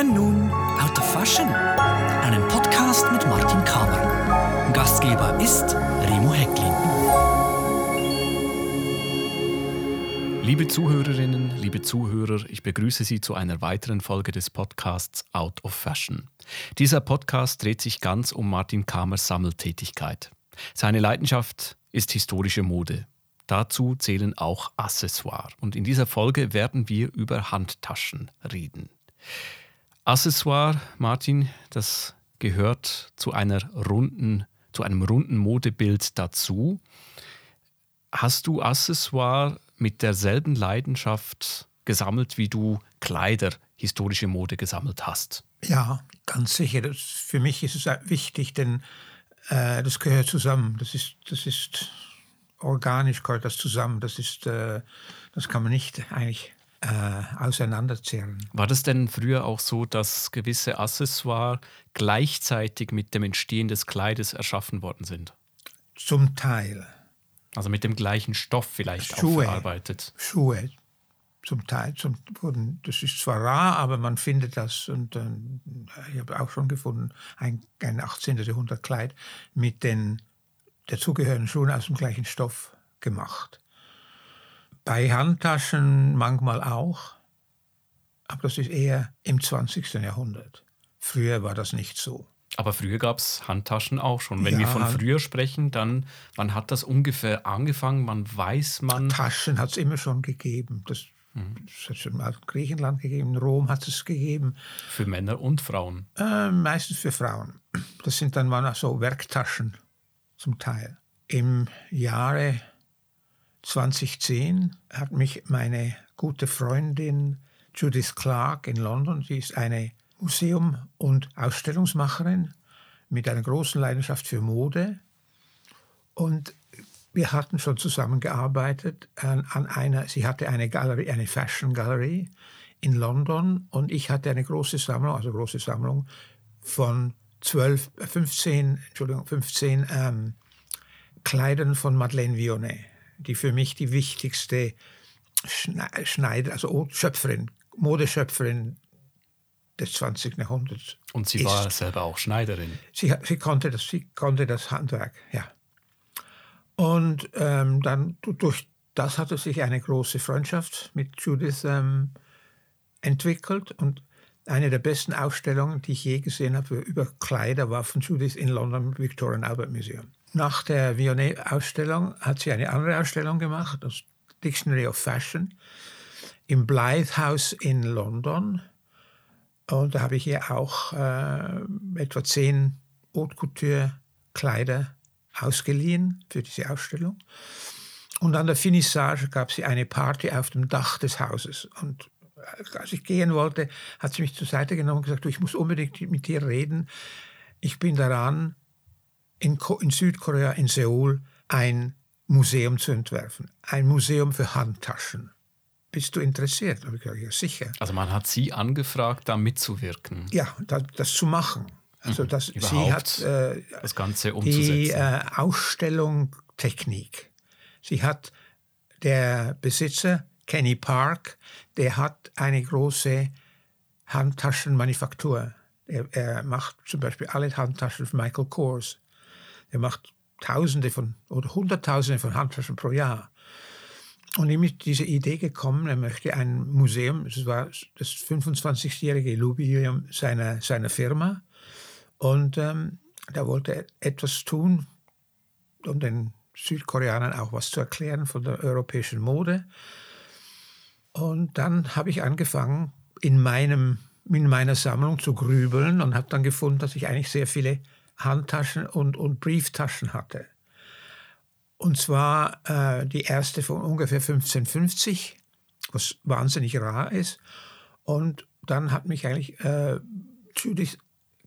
hören nun Out of Fashion, einen Podcast mit Martin Kamer. Gastgeber ist Remo Hecklin. Liebe Zuhörerinnen, liebe Zuhörer, ich begrüße Sie zu einer weiteren Folge des Podcasts Out of Fashion. Dieser Podcast dreht sich ganz um Martin Kamers Sammeltätigkeit. Seine Leidenschaft ist historische Mode. Dazu zählen auch Accessoire. Und in dieser Folge werden wir über Handtaschen reden. Accessoire, Martin, das gehört zu einer runden, zu einem runden Modebild dazu. Hast du Accessoire mit derselben Leidenschaft gesammelt, wie du Kleider, historische Mode gesammelt hast? Ja, ganz sicher. Das, für mich ist es wichtig, denn äh, das gehört zusammen. Das ist, das ist organisch gehört das zusammen. Das ist, äh, das kann man nicht eigentlich äh, auseinanderzählen. War das denn früher auch so, dass gewisse Accessoires gleichzeitig mit dem Entstehen des Kleides erschaffen worden sind? Zum Teil. Also mit dem gleichen Stoff vielleicht Schuhe, auch verarbeitet? Schuhe, zum Teil. Zum, das ist zwar rar, aber man findet das. Und äh, ich habe auch schon gefunden, ein, ein 18. Jahrhundert Kleid mit den dazugehörigen Schuhen aus dem gleichen Stoff gemacht. Bei Handtaschen manchmal auch, aber das ist eher im 20. Jahrhundert. Früher war das nicht so. Aber früher gab es Handtaschen auch schon. Wenn ja, wir von früher sprechen, dann wann hat das ungefähr angefangen? Wann weiß man? Taschen hat es immer schon gegeben. Das, mhm. das hat es schon mal in Griechenland gegeben, in Rom hat es gegeben. Für Männer und Frauen? Äh, meistens für Frauen. Das sind dann mal so Werktaschen zum Teil. Im Jahre 2010 hat mich meine gute Freundin Judith Clark in London, sie ist eine Museum- und Ausstellungsmacherin mit einer großen Leidenschaft für Mode. Und wir hatten schon zusammengearbeitet an, an einer, sie hatte eine Galerie, eine Fashion Gallery in London und ich hatte eine große Sammlung, also große Sammlung von 12, 15, Entschuldigung, 15 ähm, Kleidern von Madeleine Vionnet die für mich die wichtigste Schneider, also Schöpferin, Modeschöpferin des 20. Jahrhunderts. Und sie ist. war selber auch Schneiderin. Sie, sie, konnte, das, sie konnte das Handwerk, ja. Und ähm, dann durch das hatte sich eine große Freundschaft mit Judith ähm, entwickelt. Und eine der besten Ausstellungen, die ich je gesehen habe über Kleider, war von Judith in London im Victorian Albert Museum. Nach der Vionnet-Ausstellung hat sie eine andere Ausstellung gemacht, das Dictionary of Fashion, im Blythe House in London. Und da habe ich ihr auch äh, etwa zehn Haute Couture-Kleider ausgeliehen für diese Ausstellung. Und an der Finissage gab sie eine Party auf dem Dach des Hauses. Und als ich gehen wollte, hat sie mich zur Seite genommen und gesagt, du, ich muss unbedingt mit dir reden. Ich bin daran, in, in Südkorea, in Seoul, ein Museum zu entwerfen. Ein Museum für Handtaschen. Bist du interessiert? Da ich gesagt, ja, sicher. Also man hat Sie angefragt, da mitzuwirken. Ja, das, das zu machen. Also mhm. das, sie hat äh, das Ganze umzusetzen. Die äh, Ausstellung Technik. Sie hat der Besitzer Kenny Park, der hat eine große Handtaschenmanufaktur. Er, er macht zum Beispiel alle Handtaschen von Michael Kors. Er macht Tausende von oder Hunderttausende von Handtaschen pro Jahr. Und ihm ist diese Idee gekommen, er möchte ein Museum, das war das 25-jährige Jubiläum seiner, seiner Firma. Und ähm, da wollte er etwas tun, um den Südkoreanern auch was zu erklären von der europäischen Mode. Und dann habe ich angefangen, in, meinem, in meiner Sammlung zu grübeln und habe dann gefunden, dass ich eigentlich sehr viele Handtaschen und, und Brieftaschen hatte. Und zwar äh, die erste von ungefähr 1550, was wahnsinnig rar ist. Und dann hat mich eigentlich äh,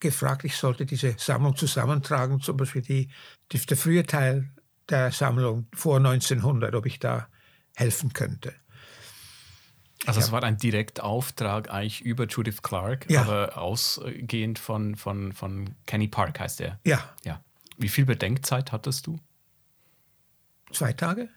gefragt, ich sollte diese Sammlung zusammentragen, zum Beispiel die, die, der frühe Teil der Sammlung vor 1900, ob ich da helfen könnte. Also ja. es war ein Direktauftrag eigentlich über Judith Clark, ja. aber ausgehend von, von, von Kenny Park heißt er. Ja. ja. Wie viel Bedenkzeit hattest du? Zwei Tage.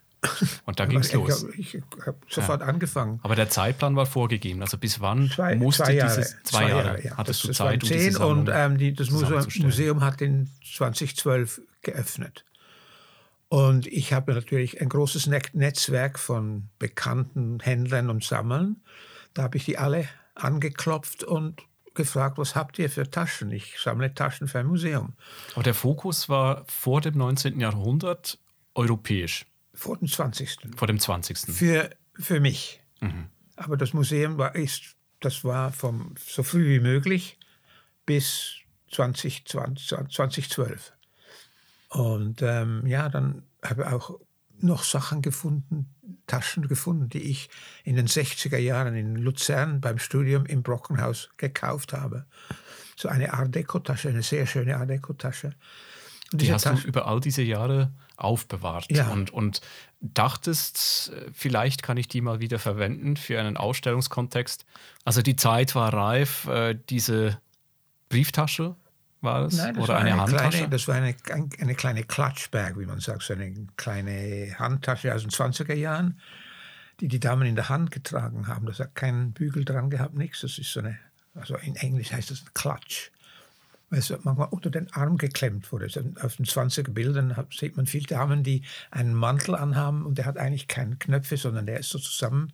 Und da ging es los. Ich, ich habe sofort ja. angefangen. Aber der Zeitplan war vorgegeben. Also bis wann zwei, musste zwei Jahre, dieses zwei, zwei Jahre, ja. hattest das, du das Zeit, um zehn um und ähm, die, das Museum hat in 2012 geöffnet. Und ich habe natürlich ein großes Netzwerk von bekannten Händlern und Sammlern. Da habe ich die alle angeklopft und gefragt, was habt ihr für Taschen? Ich sammle Taschen für ein Museum. Aber der Fokus war vor dem 19. Jahrhundert europäisch. Vor dem 20. Vor dem 20. Für, für mich. Mhm. Aber das Museum war, ist, das war vom, so früh wie möglich bis 2020, 2012. Und ähm, ja, dann habe ich auch noch Sachen gefunden, Taschen gefunden, die ich in den 60er Jahren in Luzern beim Studium im Brockenhaus gekauft habe. So eine Art Deco-Tasche, eine sehr schöne Art Deco-Tasche. Die hast Tasche, du über all diese Jahre aufbewahrt ja. und, und dachtest, vielleicht kann ich die mal wieder verwenden für einen Ausstellungskontext. Also die Zeit war reif, äh, diese Brieftasche war das? Nein, das Oder war eine, eine Handtasche? Kleine, das war eine, eine kleine Klatschbag, wie man sagt, so eine kleine Handtasche aus den 20er Jahren, die die Damen in der Hand getragen haben. Das hat keinen Bügel dran gehabt, nichts. Das ist so eine, also in Englisch heißt das ein Klatsch. Weil es manchmal unter den Arm geklemmt wurde. Auf den 20er Bildern sieht man viele Damen, die einen Mantel anhaben und der hat eigentlich keine Knöpfe, sondern der ist so zusammen,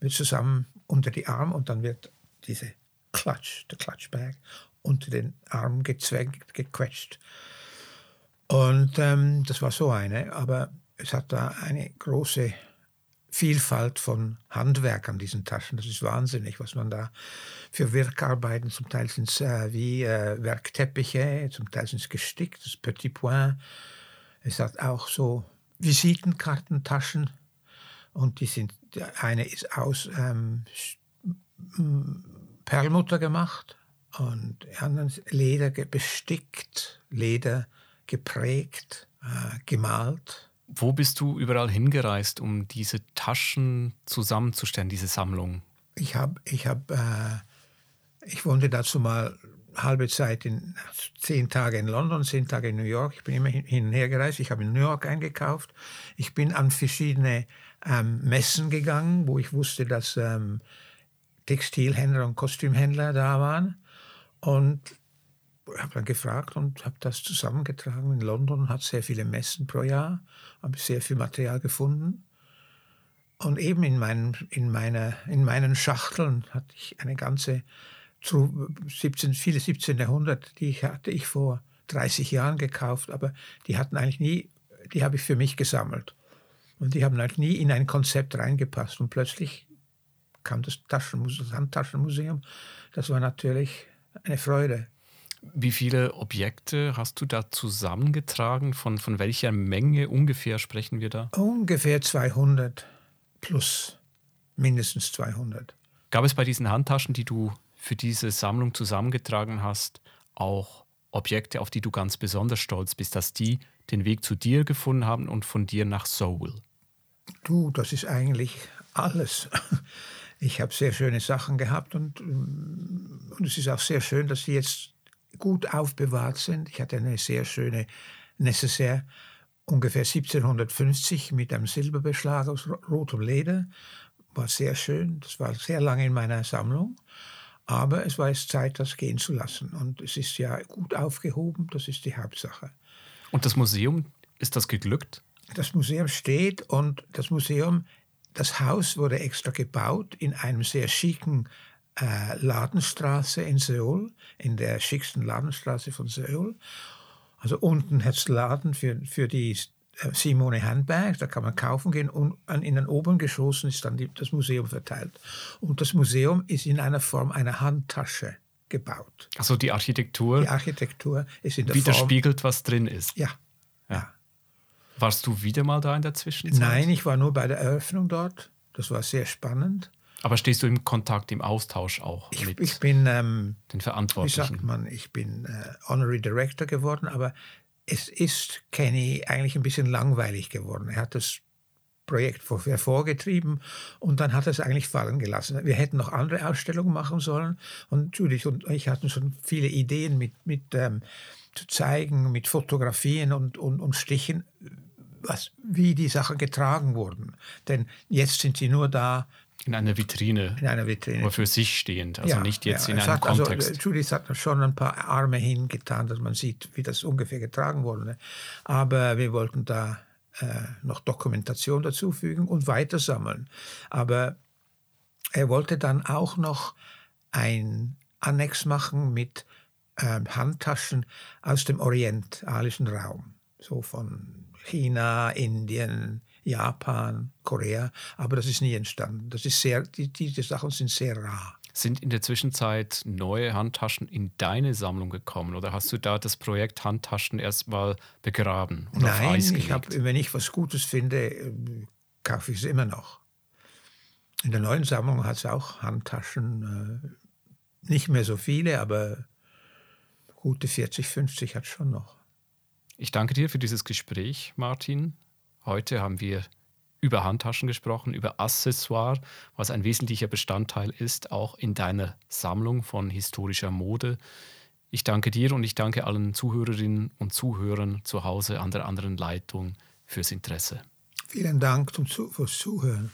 wird zusammen unter die Arm und dann wird diese Klatsch, der Klatschbag unter den Arm gezwängt, gequetscht. Und ähm, das war so eine, aber es hat da eine große Vielfalt von Handwerk an diesen Taschen. Das ist wahnsinnig, was man da für Wirkarbeiten, zum Teil sind es äh, wie äh, Werkteppiche, zum Teil sind es gestickt, das Petit Point. Es hat auch so Visitenkartentaschen und die sind, eine ist aus ähm, Perlmutter gemacht und anderen Leder bestickt, Leder geprägt, äh, gemalt. Wo bist du überall hingereist, um diese Taschen zusammenzustellen, diese Sammlung? Ich habe, ich habe, äh, ich wohnte dazu mal halbe Zeit in zehn Tage in London, zehn Tage in New York. Ich bin immer hin und her gereist. Ich habe in New York eingekauft. Ich bin an verschiedene ähm, Messen gegangen, wo ich wusste, dass ähm, Textilhändler und Kostümhändler da waren. Und habe dann gefragt und habe das zusammengetragen. In London hat sehr viele Messen pro Jahr, habe sehr viel Material gefunden. Und eben in meinen, in meiner, in meinen Schachteln hatte ich eine ganze, 17, viele 17. Jahrhundert, die hatte ich vor 30 Jahren gekauft, aber die hatten eigentlich nie, die habe ich für mich gesammelt. Und die haben eigentlich nie in ein Konzept reingepasst. Und plötzlich kam das, Taschenmuseum, das Handtaschenmuseum. Das war natürlich eine Freude. Wie viele Objekte hast du da zusammengetragen? Von, von welcher Menge ungefähr sprechen wir da? Ungefähr 200 plus, mindestens 200. Gab es bei diesen Handtaschen, die du für diese Sammlung zusammengetragen hast, auch Objekte, auf die du ganz besonders stolz bist, dass die den Weg zu dir gefunden haben und von dir nach Seoul? Du, das ist eigentlich alles. Ich habe sehr schöne Sachen gehabt und, und es ist auch sehr schön, dass sie jetzt gut aufbewahrt sind. Ich hatte eine sehr schöne Necessaire, ungefähr 1750 mit einem Silberbeschlag aus rotem Leder. War sehr schön, das war sehr lange in meiner Sammlung. Aber es war jetzt Zeit, das gehen zu lassen. Und es ist ja gut aufgehoben, das ist die Hauptsache. Und das Museum, ist das geglückt? Das Museum steht und das Museum, das Haus wurde extra gebaut in einem sehr schicken äh, Ladenstraße in Seoul, in der schicksten Ladenstraße von Seoul. Also unten hat es Laden für, für die äh, Simone Handbags, da kann man kaufen gehen und in den oberen Geschossen ist dann die, das Museum verteilt. Und das Museum ist in einer Form einer Handtasche gebaut. Also die Architektur, die Architektur ist in der widerspiegelt, Form, was drin ist. Ja. ja. Warst du wieder mal da in der Zwischenzeit? Nein, ich war nur bei der Eröffnung dort. Das war sehr spannend. Aber stehst du im Kontakt, im Austausch auch ich, mit ich bin, ähm, den Verantwortlichen? Wie sagt man, ich bin äh, Honorary Director geworden, aber es ist Kenny eigentlich ein bisschen langweilig geworden. Er hat das Projekt vorgetrieben und dann hat er es eigentlich fallen gelassen. Wir hätten noch andere Ausstellungen machen sollen und Judith und ich hatten schon viele Ideen mit, mit ähm, zu zeigen, mit Fotografien und, und, und Stichen, was, wie die Sachen getragen wurden. Denn jetzt sind sie nur da. In einer Vitrine. In einer Vitrine. Aber für sich stehend, also ja, nicht jetzt ja. in einem hat, Kontext. Also, Judith hat schon ein paar Arme hingetan, dass man sieht, wie das ungefähr getragen wurde. Aber wir wollten da äh, noch Dokumentation dazufügen und weiter sammeln. Aber er wollte dann auch noch ein Annex machen mit ähm, Handtaschen aus dem orientalischen Raum, so von China, Indien, Japan, Korea, aber das ist nie entstanden. Das ist sehr, die, diese Sachen sind sehr rar. Sind in der Zwischenzeit neue Handtaschen in deine Sammlung gekommen oder hast du da das Projekt Handtaschen erstmal begraben oder Nein, auf Eis ich hab, wenn ich was Gutes finde, äh, kaufe ich es immer noch. In der neuen Sammlung hat es auch Handtaschen, äh, nicht mehr so viele, aber gute 40, 50 hat es schon noch. Ich danke dir für dieses Gespräch, Martin. Heute haben wir über Handtaschen gesprochen, über Accessoire, was ein wesentlicher Bestandteil ist, auch in deiner Sammlung von historischer Mode. Ich danke dir und ich danke allen Zuhörerinnen und Zuhörern zu Hause an der anderen Leitung fürs Interesse. Vielen Dank fürs Zuhören.